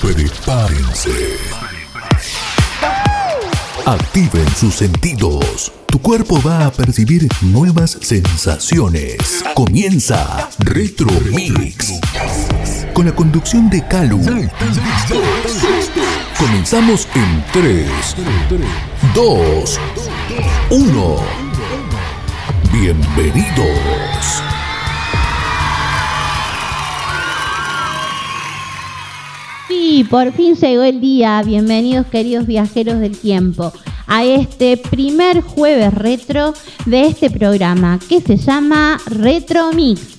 Prepárense. Activen sus sentidos. Tu cuerpo va a percibir nuevas sensaciones. Comienza Retro Mix. Con la conducción de Calu. Comenzamos en 3, 2, 1. Bienvenidos. Sí, por fin llegó el día. Bienvenidos queridos viajeros del tiempo a este primer jueves retro de este programa que se llama Retro Mix.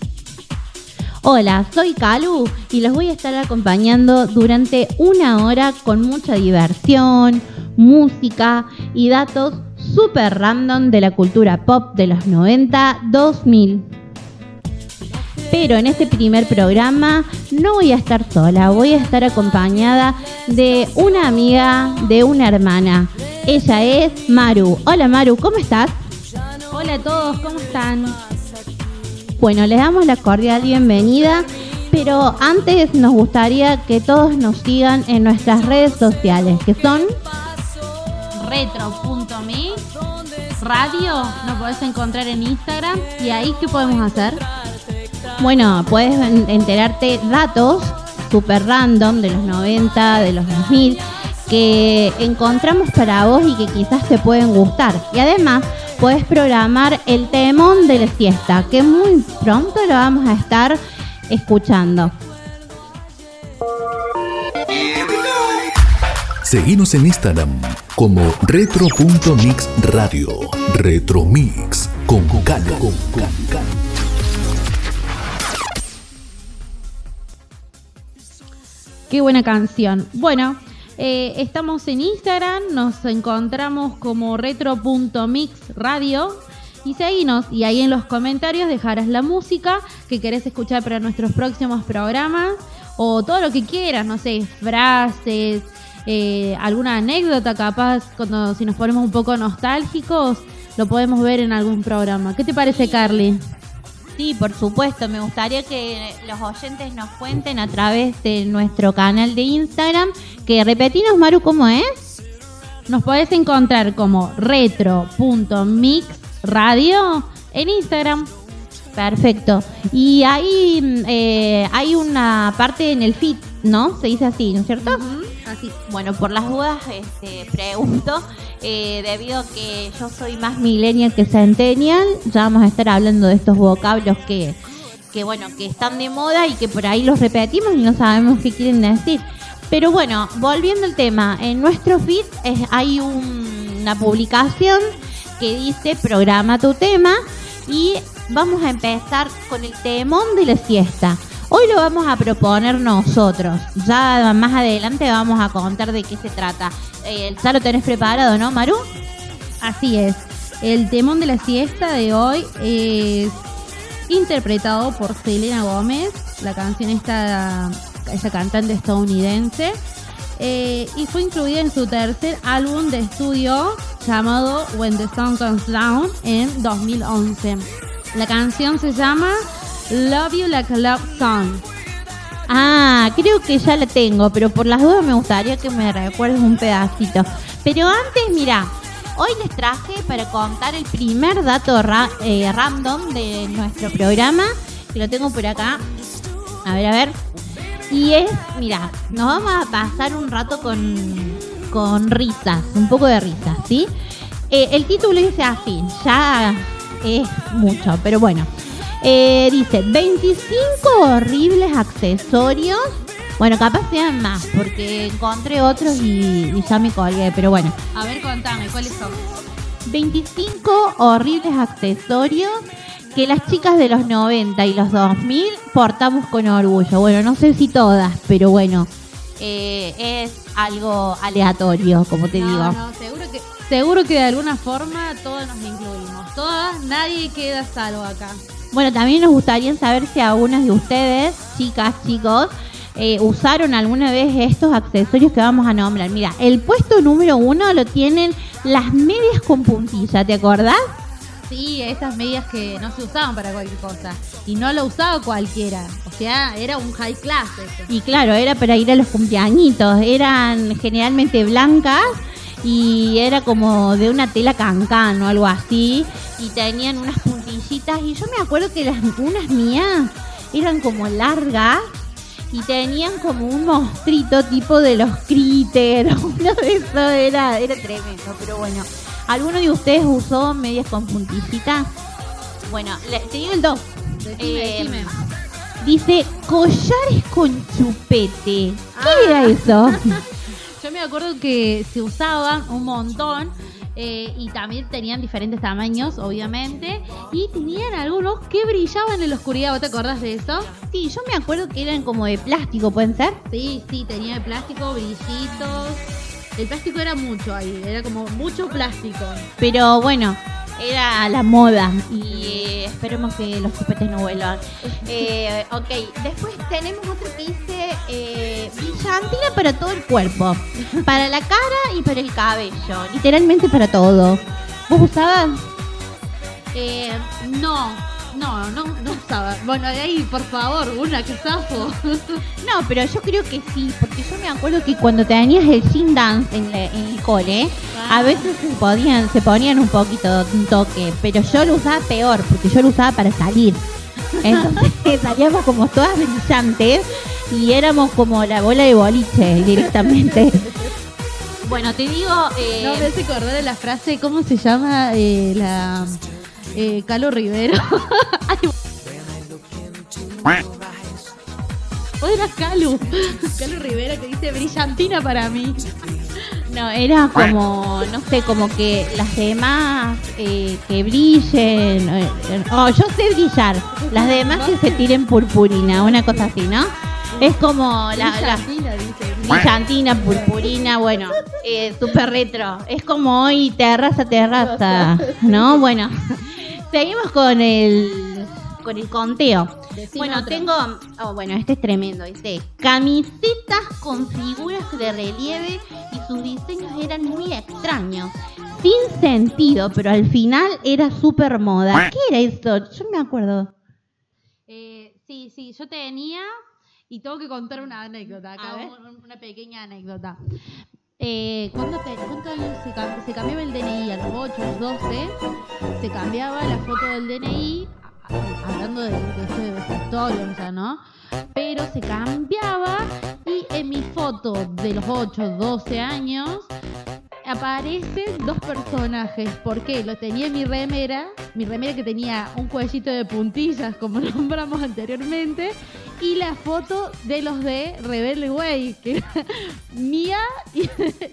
Hola, soy Calu y los voy a estar acompañando durante una hora con mucha diversión, música y datos super random de la cultura pop de los 90-2000. Pero en este primer programa no voy a estar sola, voy a estar acompañada de una amiga, de una hermana. Ella es Maru. Hola Maru, ¿cómo estás? Hola a todos, ¿cómo están? Bueno, les damos la cordial bienvenida, pero antes nos gustaría que todos nos sigan en nuestras redes sociales, que son retro.me radio, nos podés encontrar en Instagram y ahí qué podemos hacer? Bueno, puedes enterarte datos super random de los 90, de los 2000 que encontramos para vos y que quizás te pueden gustar. Y además puedes programar el temón de la siesta, que muy pronto lo vamos a estar escuchando. Seguimos en Instagram como retro.mixradio. Retromix con Calo. Qué buena canción. Bueno, eh, estamos en Instagram, nos encontramos como retro.mixradio y seguinos. Y ahí en los comentarios dejarás la música que querés escuchar para nuestros próximos programas o todo lo que quieras, no sé, frases, eh, alguna anécdota capaz, cuando si nos ponemos un poco nostálgicos, lo podemos ver en algún programa. ¿Qué te parece, Carly? Sí, por supuesto. Me gustaría que los oyentes nos cuenten a través de nuestro canal de Instagram. Que repetimos, Maru, ¿cómo es? Nos podés encontrar como retro.mixradio en Instagram. Perfecto. Y ahí eh, hay una parte en el feed, ¿no? Se dice así, ¿no es cierto? Así. Bueno, por las dudas este, pregunto, eh, debido a que yo soy más millennial que centennial, ya vamos a estar hablando de estos vocablos que, que, bueno, que están de moda y que por ahí los repetimos y no sabemos qué quieren decir. Pero bueno, volviendo al tema, en nuestro feed hay una publicación que dice programa tu tema y vamos a empezar con el temón de la siesta. Hoy lo vamos a proponer nosotros. Ya más adelante vamos a contar de qué se trata. Eh, ya lo tenés preparado, ¿no, Maru? Así es. El temón de la siesta de hoy es interpretado por Selena Gómez. La canción está esa cantante estadounidense. Eh, y fue incluida en su tercer álbum de estudio llamado When the Sun Comes Down en 2011. La canción se llama Love You Like a Love Song. Ah, creo que ya la tengo, pero por las dudas me gustaría que me recuerdes un pedacito. Pero antes, mira, hoy les traje para contar el primer dato eh, random de nuestro programa, que lo tengo por acá. A ver, a ver. Y es, mira, nos vamos a pasar un rato con, con risas, un poco de risas, ¿sí? Eh, el título dice así, ya es mucho, pero bueno. Eh, dice 25 horribles accesorios. Bueno, capaz sean más, porque encontré otros y, ya me colgué, pero bueno. A ver, contame, ¿cuáles son? 25 horribles accesorios que las chicas de los 90 y los 2000 portamos con orgullo. Bueno, no sé si todas, pero bueno, eh, es algo aleatorio, como te digo. No, seguro que, seguro que de alguna forma todas nos incluimos. Todas, nadie queda salvo acá. Bueno, también nos gustaría saber si algunas de ustedes, chicas, chicos, eh, usaron alguna vez estos accesorios que vamos a nombrar. Mira, el puesto número uno lo tienen las medias con puntilla, ¿te acordás? Sí, esas medias que no se usaban para cualquier cosa. Y no lo usaba cualquiera. O sea, era un high class eso. Y claro, era para ir a los cumpleañitos. Eran generalmente blancas y era como de una tela cancán o algo así. Y tenían unas puntillitas. Y yo me acuerdo que las unas mías eran como largas y tenían como un monstruito tipo de los. Uno de eso era, era tremendo, pero bueno. ¿Alguno de ustedes usó medias con puntillita? Bueno, le, te digo el 2. Eh, dice collares con chupete. ¿Qué era ah. eso? Yo me acuerdo que se usaban un montón eh, y también tenían diferentes tamaños, obviamente. Y tenían algunos que brillaban en la oscuridad. ¿Vos te acordás de eso? Sí, yo me acuerdo que eran como de plástico, ¿pueden ser? Sí, sí, tenía de plástico, brillitos. El plástico era mucho ahí, era como mucho plástico. Pero bueno, era la moda y eh, esperemos que los chupetes no vuelvan. Eh, ok, después tenemos otro que dice eh, brillantina para todo el cuerpo, para la cara y para el cabello, literalmente para todo. ¿Vos usabas? Eh, no, no, no, no usaba. Bueno, ahí, por favor, una que zafo. no, pero yo creo que sí, porque yo me acuerdo que cuando tenías el sin dance en, el cole, a ah. veces se, podían, se ponían un poquito un toque, pero yo lo usaba peor, porque yo lo usaba para salir. Entonces salíamos como todas brillantes y éramos como la bola de boliche directamente. Bueno, te digo. Eh, no me hace acordar de la frase, ¿cómo se llama? Eh, la eh, Calo Rivero. O era Calu. Calu Rivera que dice brillantina para mí. No, era como, no sé, como que las demás eh, que brillen. Eh, oh, yo sé brillar. Las demás que se tiren purpurina, una cosa así, ¿no? Es como la, brillantina, dice. Brillantina, purpurina, bueno, eh, super retro. Es como hoy terraza, terraza, ¿no? Bueno, Seguimos con el con el conteo. bueno, tengo. Oh, bueno, este es tremendo. Dice: camisetas con figuras de relieve y sus diseños eran muy extraños. Sin sentido, pero al final era súper moda. ¿Qué era esto? Yo me acuerdo. Eh, sí, sí, yo tenía. Y tengo que contar una anécdota acá, ah, una pequeña anécdota. Eh, ¿cuánto, años se, cambiaba el DNI? A los 8, a los 12, se cambiaba la foto del DNI, hablando de, de, de historia, ¿no? Pero se cambiaba y en mi foto de los 8, 12 años aparecen dos personajes. ¿Por qué? Lo tenía en mi remera, mi remera que tenía un cuellito de puntillas, como nombramos anteriormente, y la foto de los de Rebelde Way, que era mía y,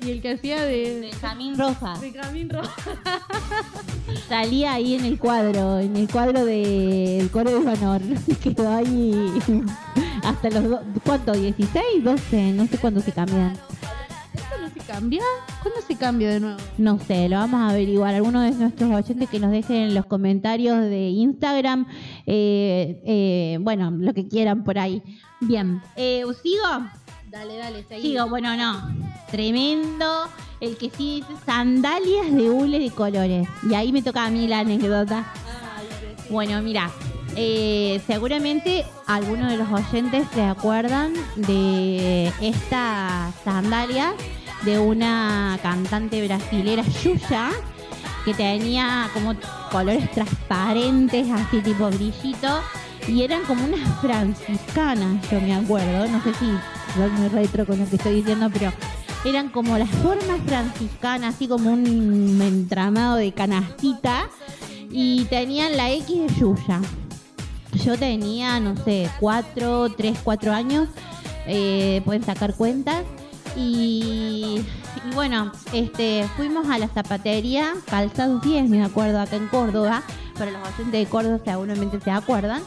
el que hacía de... De Camín Roja. De Camín Roja. Salía ahí en el cuadro, en el cuadro del coro de honor. Quedó ahí hasta los... ¿Cuánto? ¿16? ¿12? No sé cuándo se cambian cambia? ¿Cuándo se cambia de nuevo? No sé, lo vamos a averiguar. Algunos de nuestros oyentes que nos dejen en los comentarios de Instagram, eh, eh, bueno, lo que quieran por ahí. Bien, eh, ¿sigo? Dale, dale, seguí. Sigo, bueno, no. Tremendo. El que sí dice sandalias de hule de colores. Y ahí me toca a mí la anécdota. bueno, mira, eh, seguramente algunos de los oyentes se acuerdan de estas sandalias de una cantante brasilera, Yuya, que tenía como colores transparentes, así tipo brillito, y eran como unas franciscanas, yo me acuerdo, no sé si soy muy retro con lo que estoy diciendo, pero eran como las formas franciscanas, así como un entramado de canastita, y tenían la X de Yuya. Yo tenía, no sé, cuatro, tres, cuatro años, eh, pueden sacar cuentas, y, bueno, este, fuimos a la zapatería Calzados 10, me acuerdo, acá en Córdoba. Para los oyentes de Córdoba seguramente se acuerdan.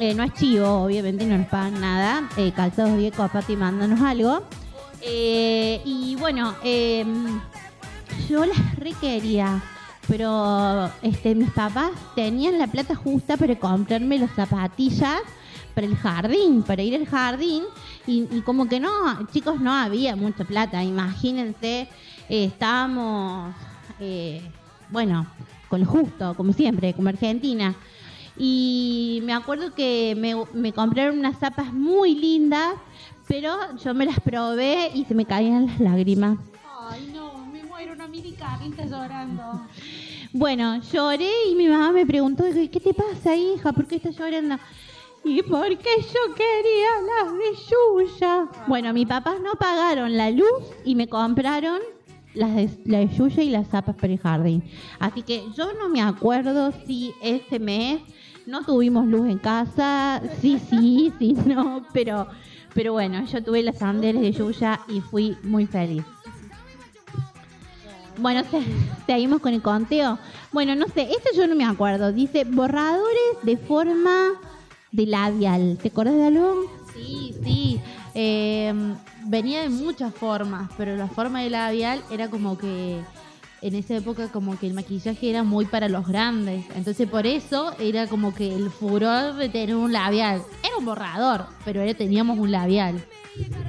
Eh, no es chivo, obviamente no nos pagan nada. Eh, calzados 10, Copati, mándanos algo. Eh, y bueno, em, yo las requería, pero este, mis papás tenían la plata justa para comprarme las zapatillas para el jardín, para ir al jardín. Y, como que no, chicos, no había mucha plata. Imagínense, eh, estábamos, eh, bueno, con lo justo, como siempre, como Argentina. Y me acuerdo que me, me compraron unas zapas muy lindas, pero yo me las probé y se me caían las lágrimas. Ay, no, me muero, una mini está llorando. Bueno, lloré y mi mamá me preguntó, ¿qué te pasa, hija? ¿Por qué estás llorando? Y porque yo quería las de Yuya. Bueno, mis papás no pagaron la luz y me compraron las de, la de Yuya y las zapas para el jardín. Así que yo no me acuerdo si ese mes no tuvimos luz en casa, sí, sí, sí, no, pero, pero bueno, yo tuve las sandales de Yuya y fui muy feliz. Bueno, seguimos con el conteo. Bueno, no sé, este yo no me acuerdo. Dice borradores de forma de labial. ¿Te acuerdas de algo? Sí, sí. Eh, venía de muchas formas, pero la forma de labial era como que en esa época como que el maquillaje era muy para los grandes. Entonces por eso era como que el furor de tener un labial. Era un borrador, pero teníamos un labial.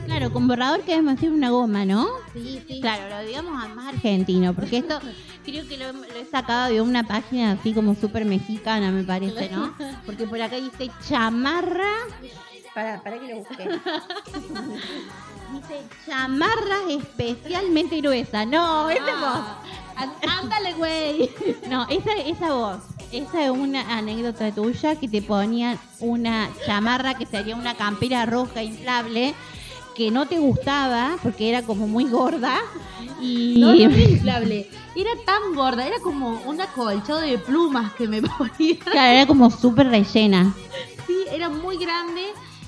Claro, con borrador que es más una goma, ¿no? Sí, sí. Claro, lo digamos más argentino, porque esto creo que lo, he sacado de una página así como súper mexicana, me parece, ¿no? Porque por acá dice chamarra. Para, para que lo busque. dice chamarra especialmente gruesa. No, esa ah, voz. Ándale, güey. No, esa, esa voz. Esa es una anécdota tuya que te ponían una chamarra que sería una campera roja inflable que no te gustaba porque era como muy gorda y no, no inflable. Era tan gorda era como una colcha de plumas que me ponía. Claro era como súper rellena. Sí era muy grande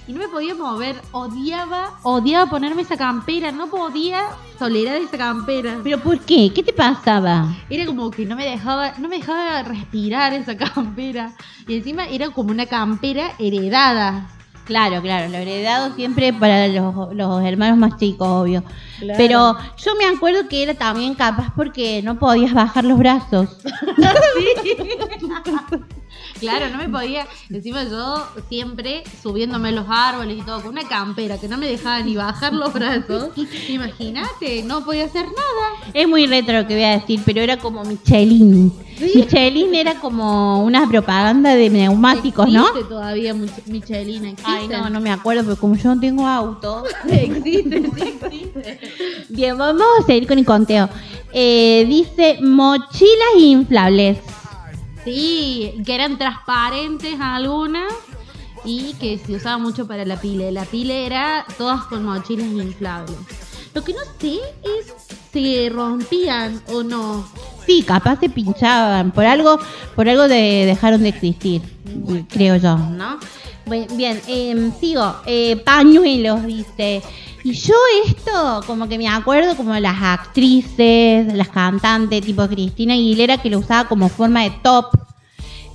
y no me podía mover. Odiaba odiaba ponerme esa campera no podía tolerar esa campera. Pero por qué qué te pasaba era como que no me dejaba no me dejaba respirar esa campera. Y encima era como una campera heredada Claro, claro, lo heredado siempre para los, hermanos más chicos, obvio. Pero yo me acuerdo que era también capaz porque no podías bajar los brazos. Claro, no me podía. Encima yo siempre subiéndome a los árboles y todo, con una campera que no me dejaba ni bajar los brazos. Imagínate, no podía hacer nada. Es muy retro lo que voy a decir, pero era como Michelin. Michelin era como una propaganda de neumáticos, existe ¿no? todavía Michelin, existe. Ay, no, no me acuerdo, pero como yo no tengo auto. existe, sí existe. Bien, vamos a seguir con el conteo. Eh, dice mochilas inflables. Sí, que eran transparentes algunas y que se usaba mucho para la pile. La pile era todas con mochilas inflables. Lo que no sé es si rompían o no. Sí, capaz se pinchaban. Por algo, por algo de, dejaron de existir, creo yo. ¿No? Bien, em, sigo. Eh, pañuelos, dice. Y yo esto, como que me acuerdo como las actrices, las cantantes, tipo Cristina Aguilera, que lo usaba como forma de top.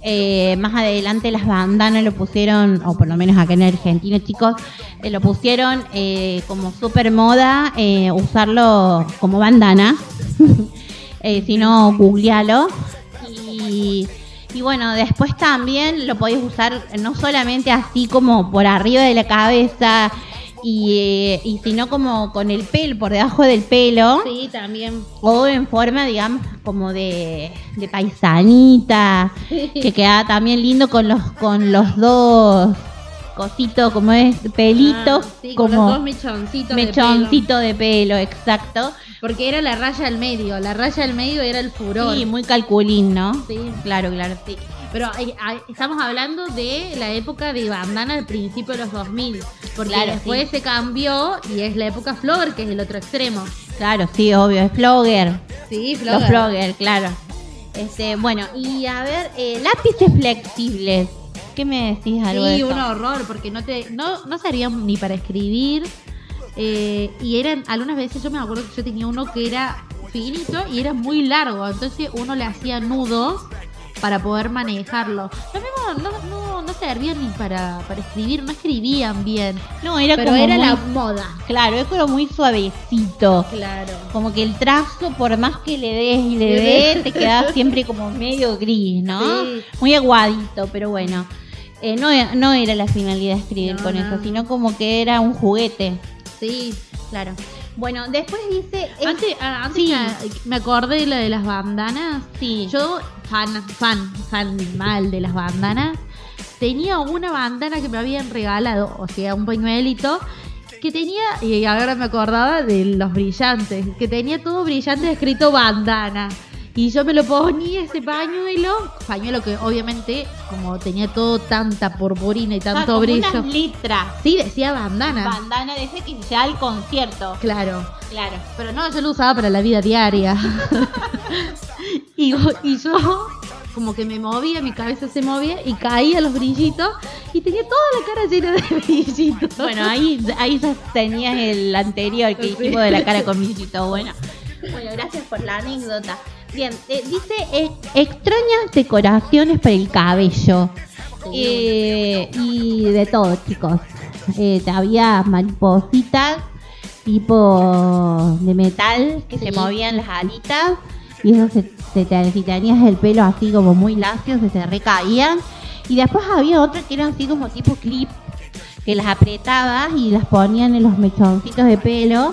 Eh, más adelante las bandanas lo pusieron, o por lo menos acá en Argentina, chicos, eh, lo pusieron eh, como super moda usarlo como bandana. si no, googlealo. Y, y bueno, después también lo podéis usar no solamente así como por arriba de la cabeza, y, y si no como con el pelo, por debajo del pelo. Sí, también. O en forma, digamos, como de, de paisanita, que queda también lindo con los, con los dos cositos, como es, pelitos. Ah, como con los dos mechoncitos mechoncito de pelo. exacto. Porque era la raya al medio, la raya al medio era el furor. Sí, muy calculín, ¿no? Sí. Claro, claro, sí. Pero estamos hablando de la época de bandana al principio de los 2000. Porque después se cambió y es la época flogger, que es el otro extremo. Claro, sí, obvio, es flogger. Sí, flogger. Los flogger, claro. Este, bueno, y a ver, eh, lápices flexibles. ¿Qué me decís algo Sí, un horror, porque no te no, no servían ni para escribir. Eh, y eran, algunas veces yo me acuerdo que yo tenía uno que era finito y era muy largo. Entonces uno le hacía nudos para poder manejarlo. Los no, no, no servían ni para, para escribir, no escribían bien. No, era Pero como era la moda. Claro, es como muy suavecito. Claro. Como que el trazo, por más que le des y le des, te queda siempre como medio gris, ¿no? Muy aguadito, pero bueno. Eh, no, no era la finalidad de escribir con eso, sino como que era un juguete. Sí, claro. Bueno, después dice. Antes, ah, antes me acordé de la de las bandanas. Sí. Yo fan, fan, fan mal de las bandanas, tenía una bandana que me habían regalado, o sea, un pañuelito que tenía, y ahora me acordaba de los brillantes, que tenía todo brillante escrito bandana. Y yo me lo ponía ese pañuelo, pañuelo que obviamente, como tenía todo tanta purpurina y tanto Ah, brillo. Unas litras. Sí, decía bandana. Bandana de ese que ya al concierto. claro. Claro. Pero no, yo lo usaba para la vida diaria. y, y yo, como que me movía, mi cabeza se movía y caía los brillitos y tenía toda la cara llena de brillitos. Bueno, ahí, ahí ya tenías el anterior que Sí. dijimos de la cara con millito. Bueno. Bueno, gracias por la anécdota. Bien, eh, dice eh, extrañas decoraciones para el cabello. Eh, y de todo, chicos. Eh, había maripositas tipo de metal que se movían las alitas y eso se, se te- si tenías el pelo así como muy lacio se te recaían. Y después había otras que eran así como tipo clip que las apretabas y las ponían en los mechoncitos de pelo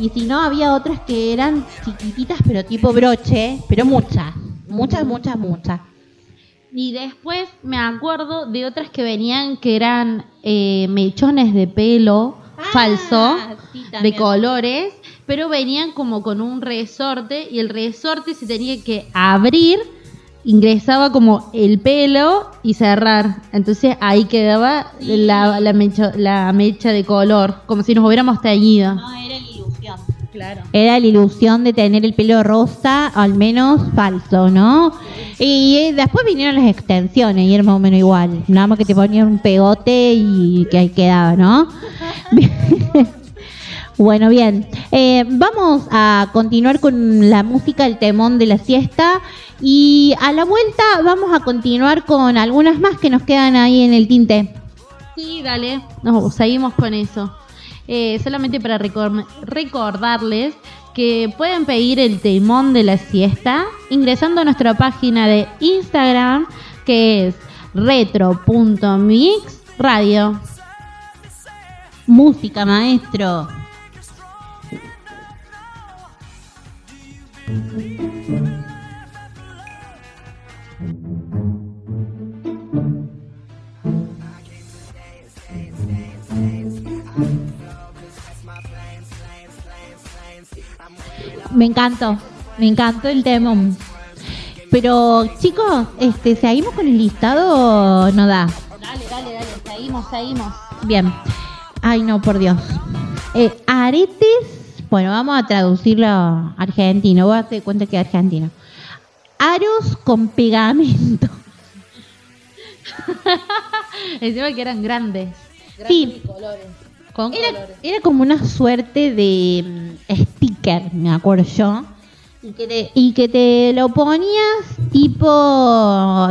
y si no había otras que eran chiquititas pero tipo broche pero muchas muchas muchas muchas Y después me acuerdo de otras que venían que eran eh, mechones de pelo falso, Ah, sí, de colores, pero venían como con un resorte y el resorte se tenía que abrir, ingresaba como el pelo y cerrar. Entonces ahí quedaba Sí. la, la, mecha, la mecha de color, como si nos hubiéramos teñido. no era ilusión Claro. Era la ilusión de tener el pelo rosa, al menos falso, ¿no? Y, eh, después vinieron las extensiones y era más o menos igual. Nada más que te ponían un pegote y que ahí quedaba, ¿no? bueno, bien. Eh, vamos a continuar con la música, el temón de la siesta. Y a la vuelta vamos a continuar con algunas más que nos quedan ahí en el tinte. Sí, dale, nos seguimos con eso. Eh, solamente para recor- recordarles que pueden pedir el temón de la siesta ingresando a nuestra página de Instagram que es retro.mixradio. Música, maestro. Me encantó, me encantó el tema. Pero chicos, este, seguimos con el listado, o no da. Dale, dale, dale, seguimos, seguimos. Bien. Ay, no, por Dios. Eh, aretes, bueno, vamos a traducirlo a argentino. Voy a hacer cuenta que es argentino. Aros con pegamento. Encima que eran grandes. Sí. colores. Con Era, era como una suerte de mm, sticker, me acuerdo yo. Y que, te, y que te lo ponías tipo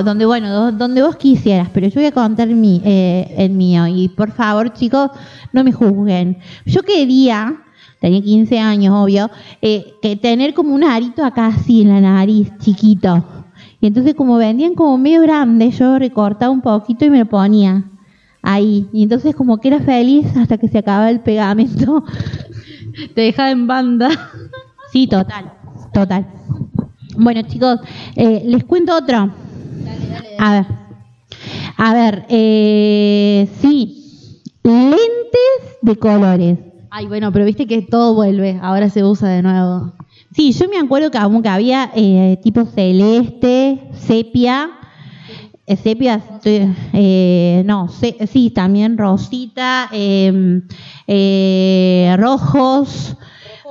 donde bueno do- donde vos quisieras pero yo voy a contar mi, eh, el mío y por favor chicos no me juzguen. Yo quería tenía 15 años obvio eh, que tener como un arito acá así en la nariz chiquito. Y entonces como vendían como medio grande yo recortaba un poquito y me lo ponía ahí y entonces como que era feliz hasta que se acababa el pegamento Te dejaba en banda. Sí, total, total. Bueno, chicos, eh, les cuento otro. A ver, a ver, eh, sí, lentes de colores. Ay, bueno, pero viste que todo vuelve. Ahora se usa de nuevo. Sí, yo me acuerdo que como que había eh, tipo celeste, sepia, sepia, estoy- eh, no, ce- sí, también rosita, eh, eh, rojos,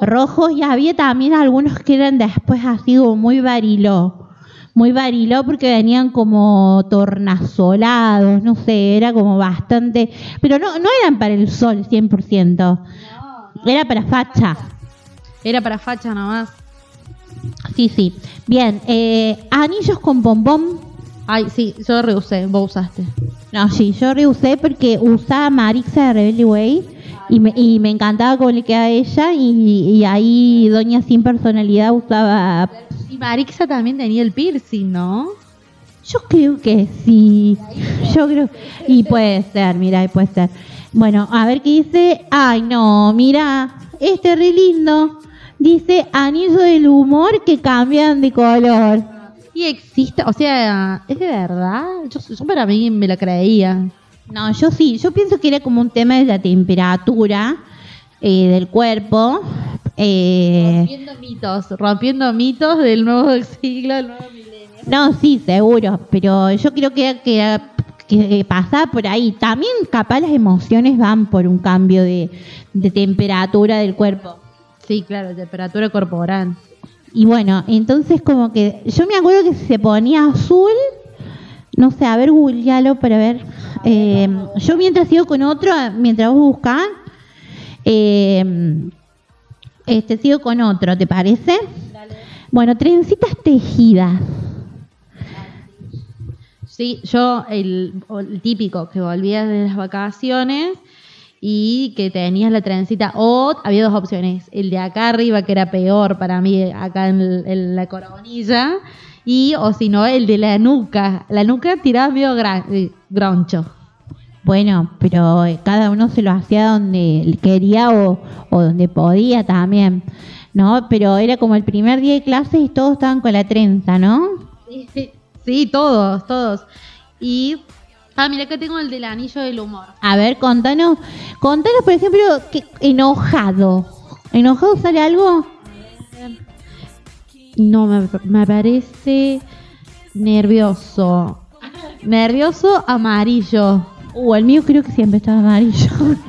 rojos y había también algunos que eran después así como muy variló, muy variló porque venían como tornasolados, no sé, era como bastante, pero no, no eran para el sol 100%, era para facha. Era para facha nomás. Sí, sí. Bien, eh, anillos con bombón. Ay, sí, yo reusé, vos usaste. No, sí, yo reusé porque usaba Marixa de Rebelde Way y me, y me encantaba cómo le quedaba a ella y, y ahí Doña Sin Personalidad usaba... Y Marixa también tenía el piercing, ¿no? Yo creo que sí. Yo creo... Y puede ser, mira, puede ser. Bueno, a ver qué dice. Ay, no, mira, este re lindo. Dice anillo del humor que cambian de color. Y existe, o sea, ¿es de verdad? Yo, yo para mí me la creía. No, yo sí, yo pienso que era como un tema de la temperatura eh, del cuerpo. Eh, rompiendo mitos, rompiendo mitos del nuevo siglo, del nuevo milenio. No, sí, seguro, pero yo creo que, que, que pasa por ahí. También capaz las emociones van por un cambio de, de temperatura del cuerpo. Sí, claro, temperatura corporal. Y bueno, entonces como que yo me acuerdo que se ponía azul, no sé, a ver, googlealo para ver. Eh, yo mientras sigo con otro, mientras vos buscás, eh, este sigo con otro, ¿te parece? Bueno, trencitas tejidas. Sí, yo el, el típico que volvía de las vacaciones y que tenías la trencita o había dos opciones, el de acá arriba que era peor para mí acá en, la coronilla y o si no el de la nuca, la nuca tiraba medio eh, groncho. Bueno, pero eh, cada uno se lo hacía donde quería o, o donde podía también, ¿no? Pero era como el primer día de clases y todos estaban con la trenza, ¿no? Sí, sí, todos, todos. Y ah, mira acá tengo el del anillo del humor. A ver, contanos, contanos por ejemplo, que enojado. ¿Enojado sale algo? No, me, me parece nervioso. Nervioso amarillo. Uh, el mío creo que siempre estaba amarillo.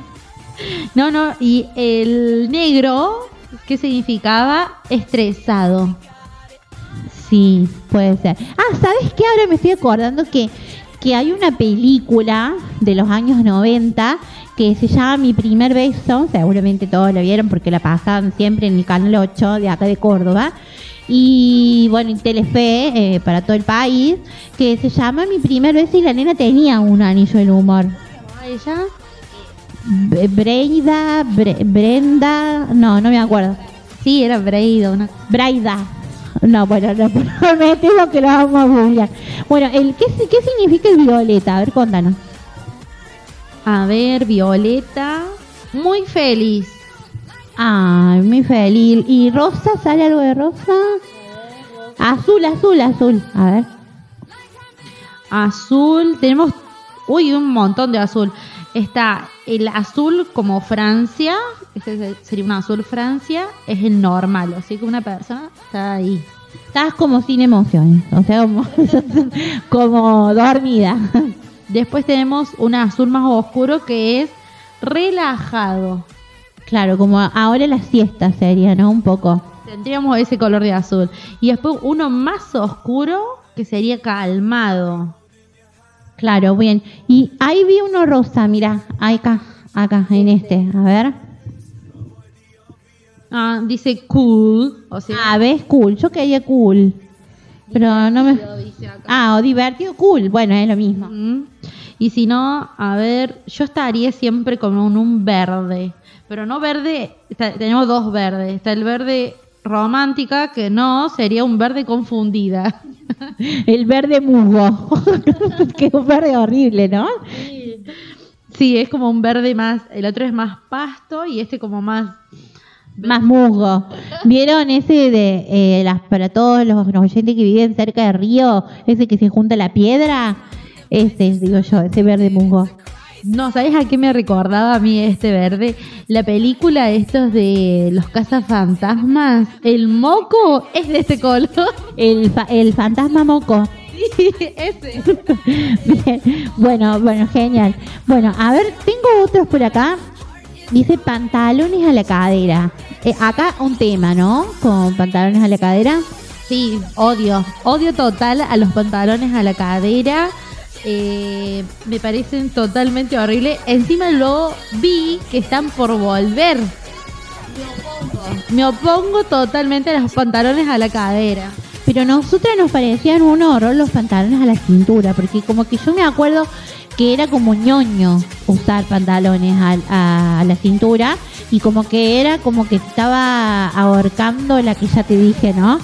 No, no, y el negro, ¿qué significaba? Estresado. Sí, puede ser. Ah, ¿sabes qué? Ahora me estoy acordando que, que hay una película de los años 90 que se llama Mi primer beso. Seguramente todos la vieron porque la pasaban siempre en el canal 8 de acá de Córdoba. Y bueno, en Telefe, eh, para todo el país, que se llama Mi primer beso y la nena tenía un anillo del humor. ¿Ella? Breida, Bre- Brenda, no, no me acuerdo. Sí, era Breida. Una... Braida. No, bueno, no, prometemos que lo vamos a googlear. Bueno, el, ¿qué, ¿qué significa el violeta? A ver, contanos. A ver, Violeta. Muy feliz. Ay, muy feliz. ¿Y rosa? ¿Sale algo de rosa? Azul, azul, azul. A ver. Azul. Tenemos. Uy, un montón de azul. Está el azul como Francia. Este sería un azul Francia. Es el normal. Así que una persona está ahí. Estás como sin emociones. O sea, como, como dormida. Después tenemos un azul más oscuro que es relajado. Claro, como ahora la siesta sería, ¿no? Un poco. Tendríamos ese color de azul. Y después uno más oscuro que sería calmado. Claro, bien. Y ahí vi uno rosa, mira. Acá, acá, en este. A ver. Ah, dice cool. O sea, Ah, ves, cool. Yo quería cool. Pero no me. Ah, o divertido, cool. Bueno, es lo mismo. Mm. Y si no, a ver, yo estaría siempre con un, un verde. Pero no verde, está- tenemos dos verdes. Está el verde romántica, que no, sería un verde confundida. El verde musgo. que es un verde horrible, ¿no? Sí, es como un verde más, el otro es más pasto y este como más... Más musgo. ¿Vieron ese de eh, las para todos los, los oyentes que viven cerca de río? Ese que se junta la piedra. Ese, digo yo, ese verde musgo. No, ¿sabes a qué me recordaba a mí este verde? La película estos de los cazafantasmas. El moco es de este color. El, fa- el fantasma moco. Sí, ese. Bien. Bueno, bueno, genial. Bueno, a ver, tengo otros por acá. Dice pantalones a la cadera. Eh, acá un tema, ¿no? Con pantalones a la cadera. Sí, odio. Odio total a los pantalones a la cadera. Eh, me parecen totalmente horribles. Encima lo vi que están por volver. Me opongo totalmente a los pantalones a la cadera. Pero nosotras nos parecían un horror los pantalones a la cintura, porque como que yo me acuerdo que era como ñoño usar pantalones a, a- a la cintura y como que era como que estaba ahorcando la que ya te dije, ¿no?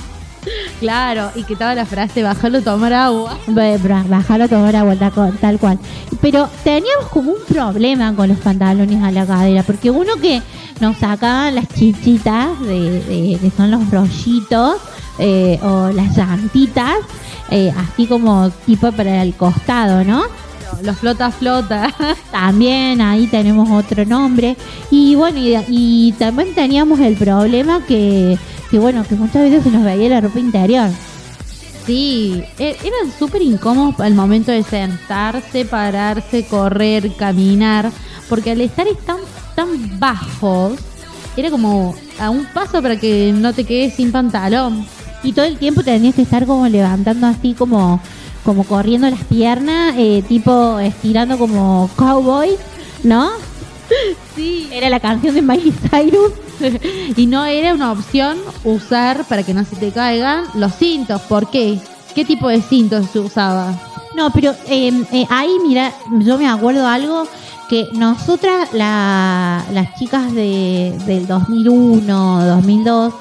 Claro, y que estaba la frase, bájalo, tomar agua. Be- bra- Bajar a tomar agua tal, cu- tal cual. Pero teníamos como un problema con los pantalones a la cadera, porque uno que nos sacaban las chichitas, de, de- que son los rollitos, eh, o las llantitas, eh, así como tipo para el costado, ¿no? Los flota flota. También ahí tenemos otro nombre. Y bueno, y, también teníamos el problema que, que, bueno, que muchas veces se nos veía la ropa interior. Sí, e-, eran súper incómodos al momento de sentarse, pararse, correr, caminar, porque al estar tan, tan bajos, era como a un paso para que no te quedes sin pantalón. Y todo el tiempo tenías que estar como levantando así como, como corriendo las piernas, eh, tipo estirando como cowboy, ¿no? Sí. Era la canción de Miley Cyrus. y no era una opción usar para que no se te caigan los cintos. ¿Por qué? ¿Qué tipo de cintos se usaba? No, pero em, eh, ahí, mira, yo me acuerdo algo que nosotras, las chicas de, del 2001, 2002,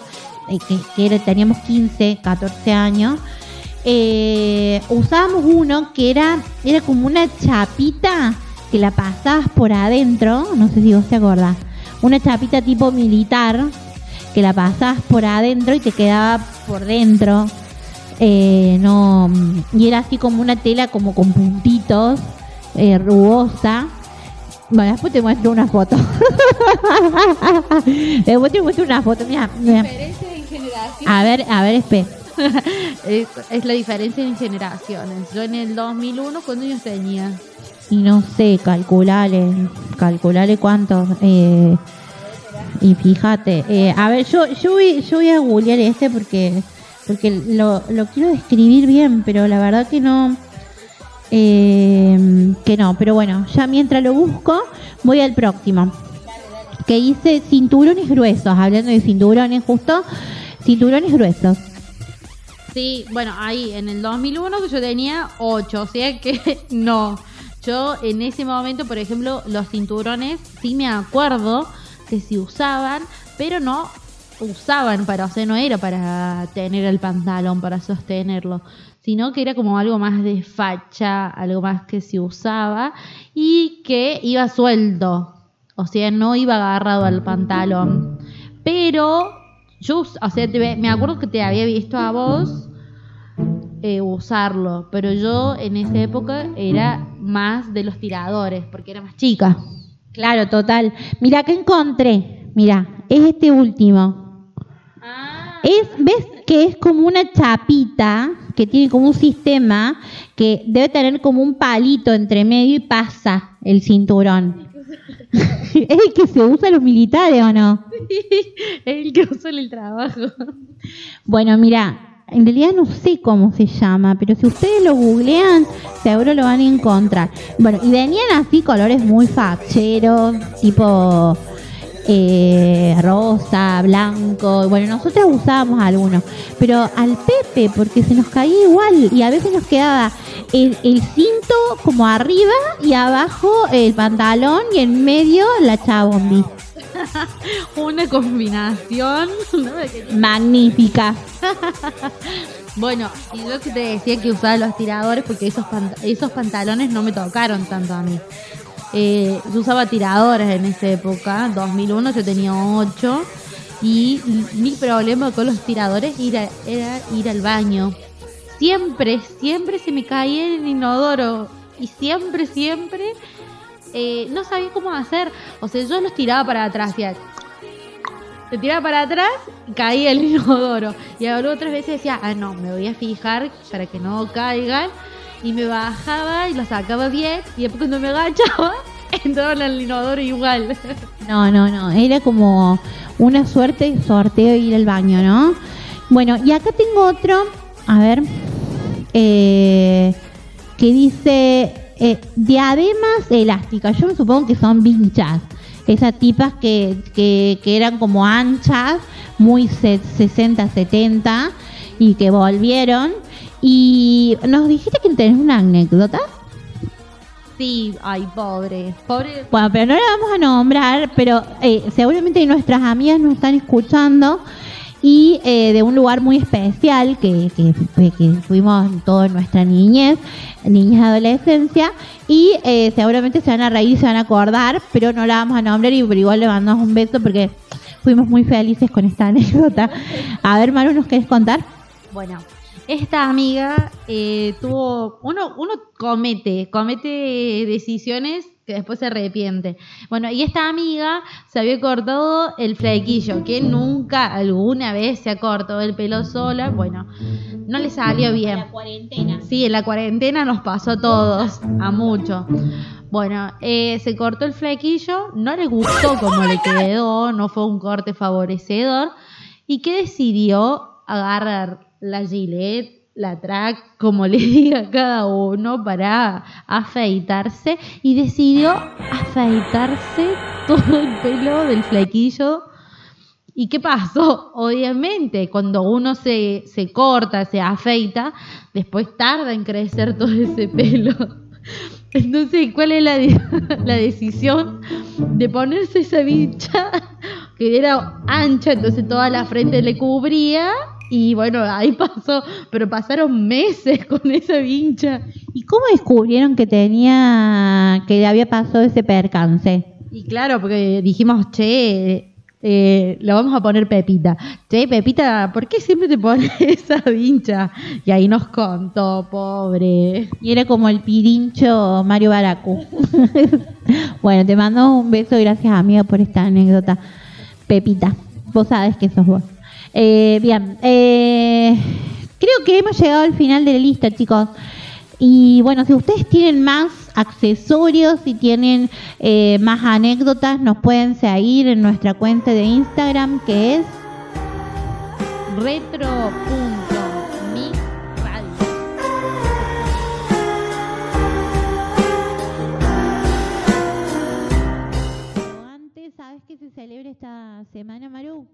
eh, que, teníamos 15, 14 años, eh, usábamos uno que era, era como una chapita que la pasabas por adentro, no sé si vos te acordás, una chapita tipo militar que la pasabas por adentro y te quedaba por dentro. Eh, no y era así como una tela como con puntitos rugosa bueno, después te muestro una foto. después te muestro una foto. Mira, Diferencia en generación. A ver, a ver, espera. es, la diferencia en generaciones. Yo en el 2001, ¿cuántos años tenía? Y no sé, calculale, calculale cuántos. Eh, y fíjate, eh, a ver, yo, yo, voy, yo voy a googlear este porque, porque lo, lo quiero describir bien, pero la verdad que no eh, que no, pero bueno, ya mientras lo busco, voy al próximo. Que dice cinturones gruesos, hablando de cinturones justo, cinturones gruesos. Sí, bueno, ahí en el 2001 que yo tenía 8, o sea que no. Yo en ese momento, por ejemplo, los cinturones sí me acuerdo que se usaban, pero no usaban para, o sea, no era para tener el pantalón, para sostenerlo, sino que era como algo más de facha, algo más que se usaba y que iba suelto, o sea, no iba agarrado al pantalón. Pero yo, o sea, me acuerdo que te había visto a vos eh, usarlo, pero yo en esa época era más de los tiradores, porque era más chica. Claro, total. Mira que encontré, mira, es este último. Ah. Es, ¿Ves que es como una chapita que tiene como un sistema que debe tener como un palito entre medio y pasa el cinturón. ¿Es el que se usa los militares o no? es el que usa en el trabajo. Bueno, mira, en realidad no sé cómo se llama, pero si ustedes lo googlean, seguro lo van a encontrar. Bueno, y venían así colores muy facheros, tipo eh, rosa, blanco. Bueno, nosotros usábamos algunos, pero al Pepe, porque se nos caía igual y a veces nos quedaba el, cinto como arriba y abajo el pantalón y en medio la chabombi. Una combinación magnífica. bueno, y yo que te decía que usaba los tiradores porque esos, esos pantalones no me tocaron tanto a mí. Eh, yo usaba tiradoras en esa época, 2001 yo tenía 8 y mi problema con los tiradores era, era ir al baño. Siempre, siempre se me caía en el inodoro y siempre, siempre eh, no sabía cómo hacer. O sea, yo los tiraba para atrás, ya. Se tiraba para atrás y caía el inodoro. Y luego otras veces decía, ah, no, me voy a fijar para que no caigan y me bajaba y lo sacaba bien y después cuando me agachaba entraba en el inodoro igual. No, no, no, era como una suerte sorteo ir al baño, ¿no? Bueno, y acá tengo otro, a ver, eh, que dice eh, diademas elásticas. Yo me supongo que son vinchas, esas tipas que, que, que eran como anchas, muy 60, 70 y que volvieron y nos dijiste que tenés una anécdota. Sí, ay, pobre, pobre. Bueno, pero no la vamos a nombrar, pero eh, seguramente nuestras amigas nos están escuchando y eh, de un lugar muy especial que, que, que fuimos toda nuestra niñez, niñez adolescencia, y eh, seguramente se van a reír, se van a acordar, pero no la vamos a nombrar y pero igual le mandamos un beso porque fuimos muy felices con esta anécdota. A ver, Maru, ¿nos querés contar? Bueno, esta amiga eh, tuvo, uno, uno comete, comete decisiones que después se arrepiente. Bueno, y esta amiga se había cortado el flequillo, que nunca alguna vez se ha cortado el pelo sola. Bueno, no le salió bien. La cuarentena. Sí, en la cuarentena nos pasó a todos, a muchos. Bueno, eh, se cortó el flequillo, no le gustó como le quedó, no fue un corte favorecedor. ¿Y qué decidió? Agarrar la gilet, la track, como le diga cada uno, para afeitarse y decidió afeitarse todo el pelo del flequillo. ¿Y qué pasó? Obviamente, cuando uno se, se corta, se afeita, después tarda en crecer todo ese pelo. Entonces, ¿cuál es la, la decisión de ponerse esa vincha que era ancha, entonces toda la frente le cubría? Y bueno, ahí pasó, pero pasaron meses con esa vincha. ¿Y cómo descubrieron que tenía, que le había pasado ese percance? Y claro, porque dijimos, che, eh, lo vamos a poner Pepita. Che, Pepita, ¿por qué siempre te pones esa vincha? Y ahí nos contó, pobre. Y era como el pirincho Mario Baracu. bueno, te mando un beso, gracias amiga por esta anécdota. Pepita, vos sabes que sos vos. Eh, bien, eh, creo que hemos llegado al final de la lista, chicos. Y bueno, si ustedes tienen más accesorios, si tienen eh, más anécdotas, nos pueden seguir en nuestra cuenta de Instagram que es retro.mixradio. Pero antes, ¿sabes qué se celebra esta semana, Maru?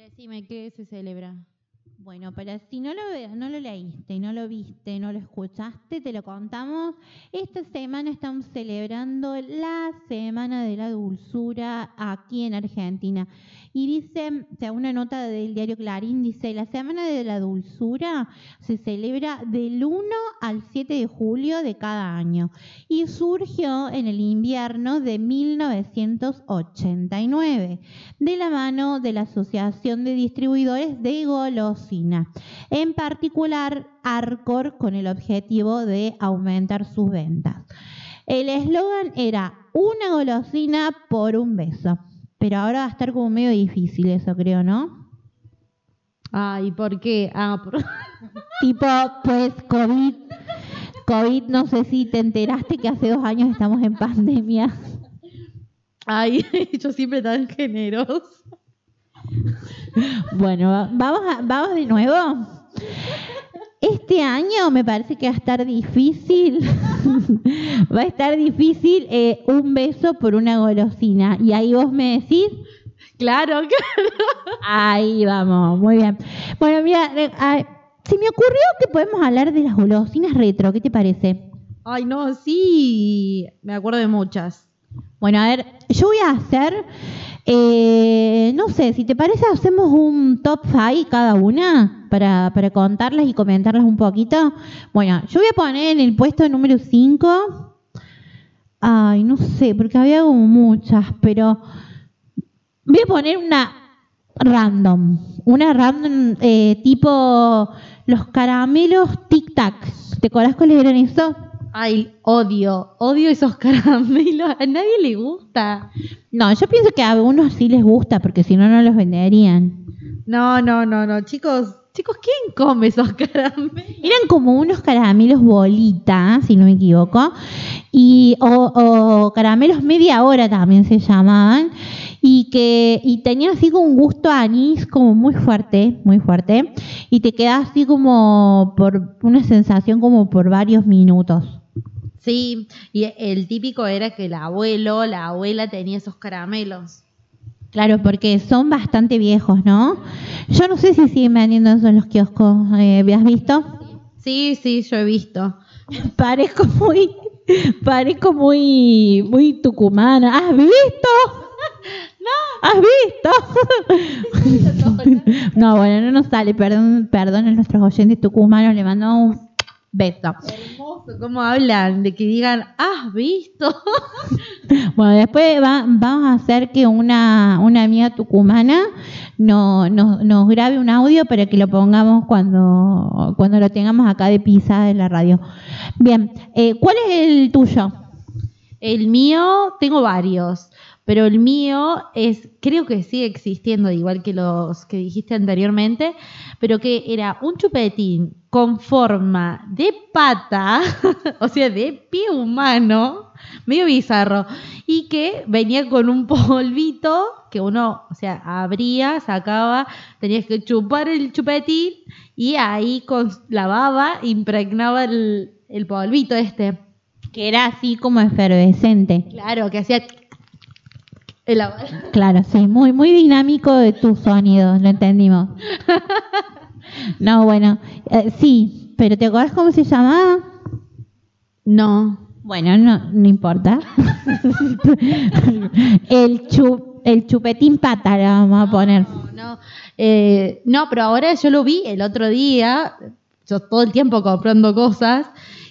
Decime qué se celebra. Bueno, para si no lo, no lo leíste, no lo viste, no lo escuchaste, te lo contamos. Esta semana estamos celebrando la Semana de la Dulzura aquí en Argentina. Y dice, o sea, una nota del diario Clarín dice, la Semana de la Dulzura se celebra del 1 al 7 de julio de cada año y surgió en el invierno de 1989 de la mano de la Asociación de Distribuidores de Golosina, en particular Arcor con el objetivo de aumentar sus ventas. El eslogan era una golosina por un beso, pero ahora va a estar como medio difícil eso, creo, ¿no? Ay, ¿por qué? Ah, por- Tipo, pues COVID, COVID, no sé si te enteraste que hace dos años estamos en pandemia. Ay, yo siempre tan generoso. Bueno, va- vamos, a- vamos de nuevo. Este año me parece que va a estar difícil. va a estar difícil eh, un beso por una golosina. Y ahí vos me decís, Claro, ahí vamos, muy bien. Bueno, mira, eh, se me ocurrió que podemos hablar de las golosinas retro. ¿Qué te parece? Ay, no, sí. Me acuerdo de muchas. Bueno, a ver, yo voy a hacer, eh, no sé, si te parece, hacemos un top 5 cada una para, para contarlas y comentarlas un poquito. Bueno, yo voy a poner en el puesto número 5, ay, no sé, porque había como muchas, pero voy a poner una random, una random eh, tipo los caramelos tic tac. ¿Te acuerdas cuáles eran eso? Ay, odio, odio esos caramelos. A nadie le gusta. No, yo pienso que a algunos sí les gusta, porque si no, no los venderían. No, no, no, no. Chicos, chicos, ¿quién come esos caramelos? Eran como unos caramelos bolita, si no me equivoco, y, o, o caramelos media hora también se llamaban, y que y tenían así como un gusto a anís como muy fuerte, muy fuerte, y te queda así como por una sensación como por varios minutos. Sí, y el típico era que el abuelo, la abuela tenía esos caramelos. Claro, porque son bastante viejos, ¿no? Yo no sé si siguen vendiendo eso en los kioscos. Eh, ¿Has visto? Sí, sí, yo he visto. Parezco muy, parezco muy, muy tucumana. ¿Has visto? ¿Has visto? no, bueno, no nos sale. Perdón, perdón a nuestros oyentes tucumanos. Le mando un beso. ¿Cómo hablan? De que digan, ¿has visto? Bueno, después va- vamos a hacer que una, una amiga tucumana no, nos grabe un audio para que lo pongamos cuando, cuando lo tengamos acá de pisada en la radio. Bien, eh, ¿cuál es el tuyo? El mío, tengo varios pero el mío es, creo que sigue existiendo, igual que los que dijiste anteriormente, pero que era un chupetín con forma de pata, o sea, de pie humano, medio bizarro, y que venía con un polvito que uno, o sea, abría, sacaba, tenías que chupar el chupetín y ahí con la baba impregnaba el, el polvito este. Que era así como efervescente. Claro, que hacía Claro, sí, muy, muy dinámico de tus sonidos, lo entendimos. no, bueno, eh, sí, pero ¿te acuerdas cómo se llamaba? No. Bueno, no, no importa. el, el chupetín pata le vamos a poner. No, eh, no, pero ahora yo lo vi el otro día, yo todo el tiempo comprando cosas,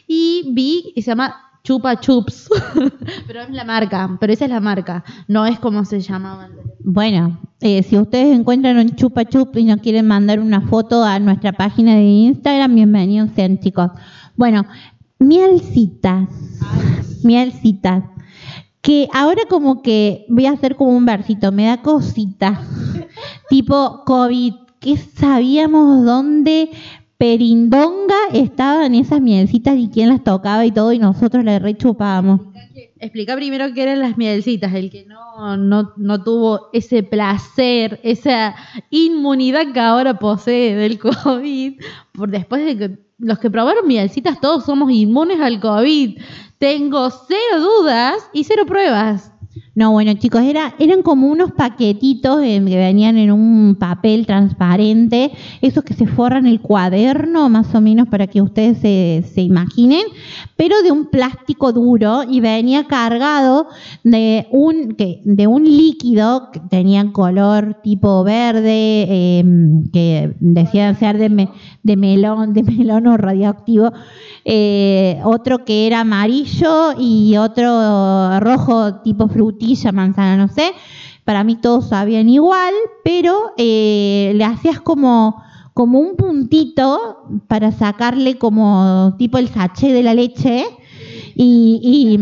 y vi y se llama Chupa Chups. pero es la marca, pero esa es la marca, no es como se llamaba. Bueno, eh, si ustedes encuentran un Chupa Chups y nos quieren mandar una foto a nuestra página de Instagram, bienvenidos sean chicos. Bueno, mielcitas, mielcitas. Que ahora como que voy a hacer como un versito, me da cosita. tipo COVID, que sabíamos dónde perindonga estaban esas mielcitas y quién las tocaba y todo y nosotros las rechupábamos. Explica primero qué eran las mielcitas, el que no, no, no tuvo ese placer, esa inmunidad que ahora posee del COVID, por después de que los que probaron mielcitas todos somos inmunes al COVID. Tengo cero dudas y cero pruebas. No, bueno, chicos, era, eran como unos paquetitos que venían en un papel transparente, esos que se forran el cuaderno, más o menos para que ustedes se, se imaginen, pero de un plástico duro y venía cargado de un, de un líquido que tenía color tipo verde, em, que decían ser de, melón, de melón o radioactivo, eh, otro que era amarillo y otro rojo tipo frutilla, manzana, no sé. Para mí todos sabían igual, pero eh, le hacías como como un puntito para sacarle como tipo el sachet de la leche y,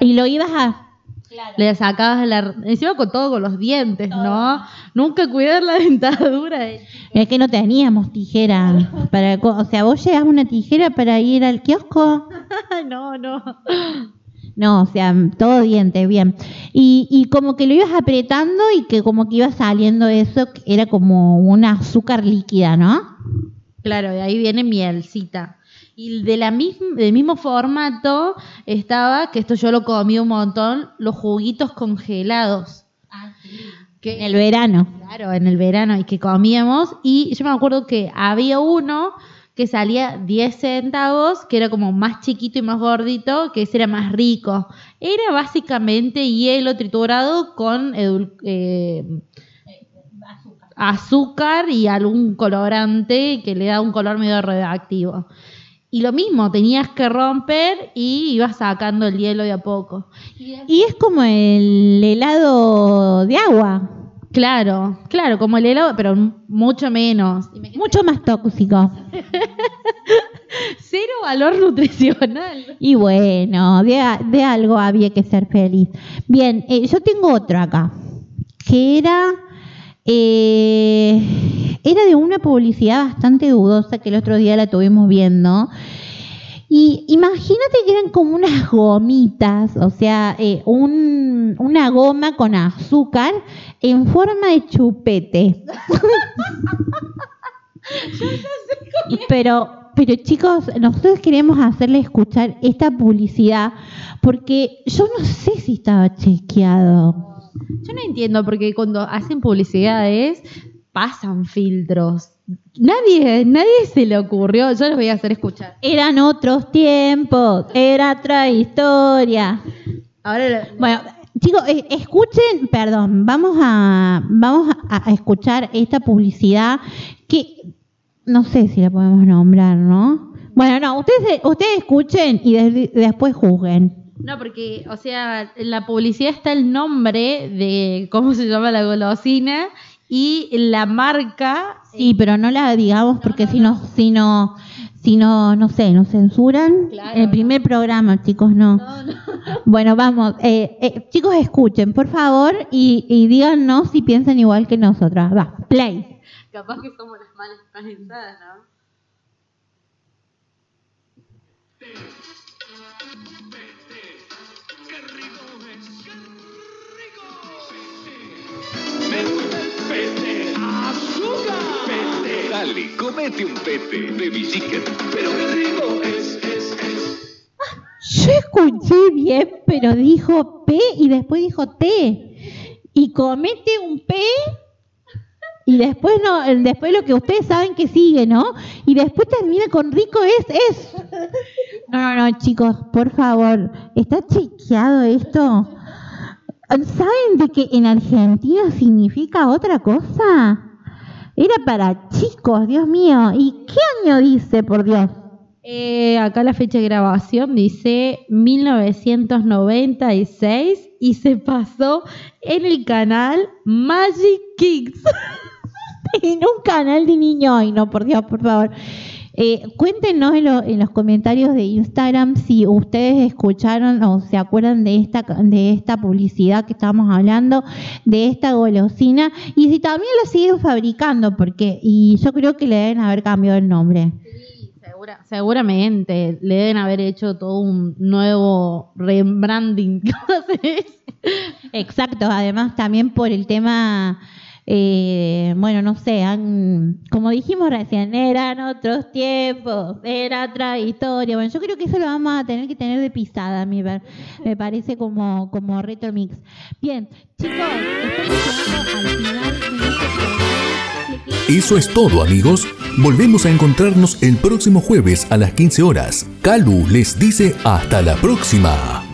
y, lo ibas a... Le sacabas la... Encima con todo con los dientes, ¿no? Nunca cuidar la dentadura. Es que no teníamos tijera. Para, o sea, vos llegas una tijera para ir al kiosco. no, no. No, o sea, todo diente, bien. Y, y como que lo ibas apretando y que como que iba saliendo eso, era como una azúcar líquida, ¿no? Claro, de ahí viene mielcita. Y de la del mismo formato estaba, que esto yo lo comí un montón, los juguitos congelados. Ah, sí. Que, en el verano. Claro, en el verano, y que comíamos. Y yo me acuerdo que había uno que salía 10 centavos, que era como más chiquito y más gordito, que ese era más rico. Era básicamente hielo triturado con eh, azúcar y algún colorante que le da un color medio radioactivo. Y lo mismo, tenías que romper y ibas sacando el hielo de a poco. Y es como el helado de agua. Claro, claro, como el helado, pero mucho menos. Mucho más tóxico. Cero valor nutricional. Y bueno, de, algo había que ser feliz. Bien, eh, yo tengo otro acá, que era, eh, era de una publicidad bastante dudosa que el otro día la tuvimos viendo. Y imagínate que eran como unas gomitas, o sea, eh, una goma con azúcar en forma de chupete. pero, pero chicos, nosotros queremos hacerle escuchar esta publicidad porque yo no sé si estaba chequeado. Yo no entiendo porque cuando hacen publicidades pasan filtros. Nadie, nadie se le ocurrió, yo los voy a hacer escuchar. Eran otros tiempos, era otra historia. Ahora, bueno, chicos, eh, escuchen, perdón, vamos a, vamos a, escuchar esta publicidad que no sé si la podemos nombrar, ¿no? Bueno, no, ustedes, ustedes escuchen y después juzguen. No, porque, o sea, en la publicidad está el nombre de cómo se llama la golosina y la marca. Sí, pero no la digamos porque si no, si no, si no, no sé, nos censuran. el primer programa, chicos, no. Bueno, vamos, eh, eh, chicos, escuchen, por favor, y, y díganos si piensan igual que nosotras. Va, play. Capaz que somos las malas pensadas, ¿no? Dale, comete un pete de Chicken. Pero qué rico es, es, es. Yo escuché bien, pero dijo P y después dijo T. Y comete un P y después no, después lo que ustedes saben que sigue, ¿no? Y después termina con rico es, es. No, no, no, chicos, por favor, ¿está chequeado esto? ¿Saben de que en Argentina significa otra cosa? Era para chicos, Dios mío. ¿Y qué año dice, por Dios? Eh, acá la fecha de grabación dice 1996 y se pasó en el canal Magic Kids. en un canal de niños. Ay, no, por Dios, por favor. Eh, cuéntenos en, los comentarios de Instagram si ustedes escucharon o se acuerdan de esta, de esta publicidad que estábamos hablando, de esta golosina, y si también la siguen fabricando, porque y yo creo que le deben haber cambiado el nombre. Sí, seguramente le deben haber hecho todo un nuevo rebranding. Exacto, además también por el tema eh, bueno, no sé, como dijimos recién, eran otros tiempos, era otra historia. Bueno, yo creo que eso lo vamos a tener que tener de pisada, mi ver. Me parece como, como retro mix. Bien, chicos, estamos al final de este Eso es todo, amigos. Volvemos a encontrarnos el próximo jueves a las 15 horas. Calu les dice hasta la próxima.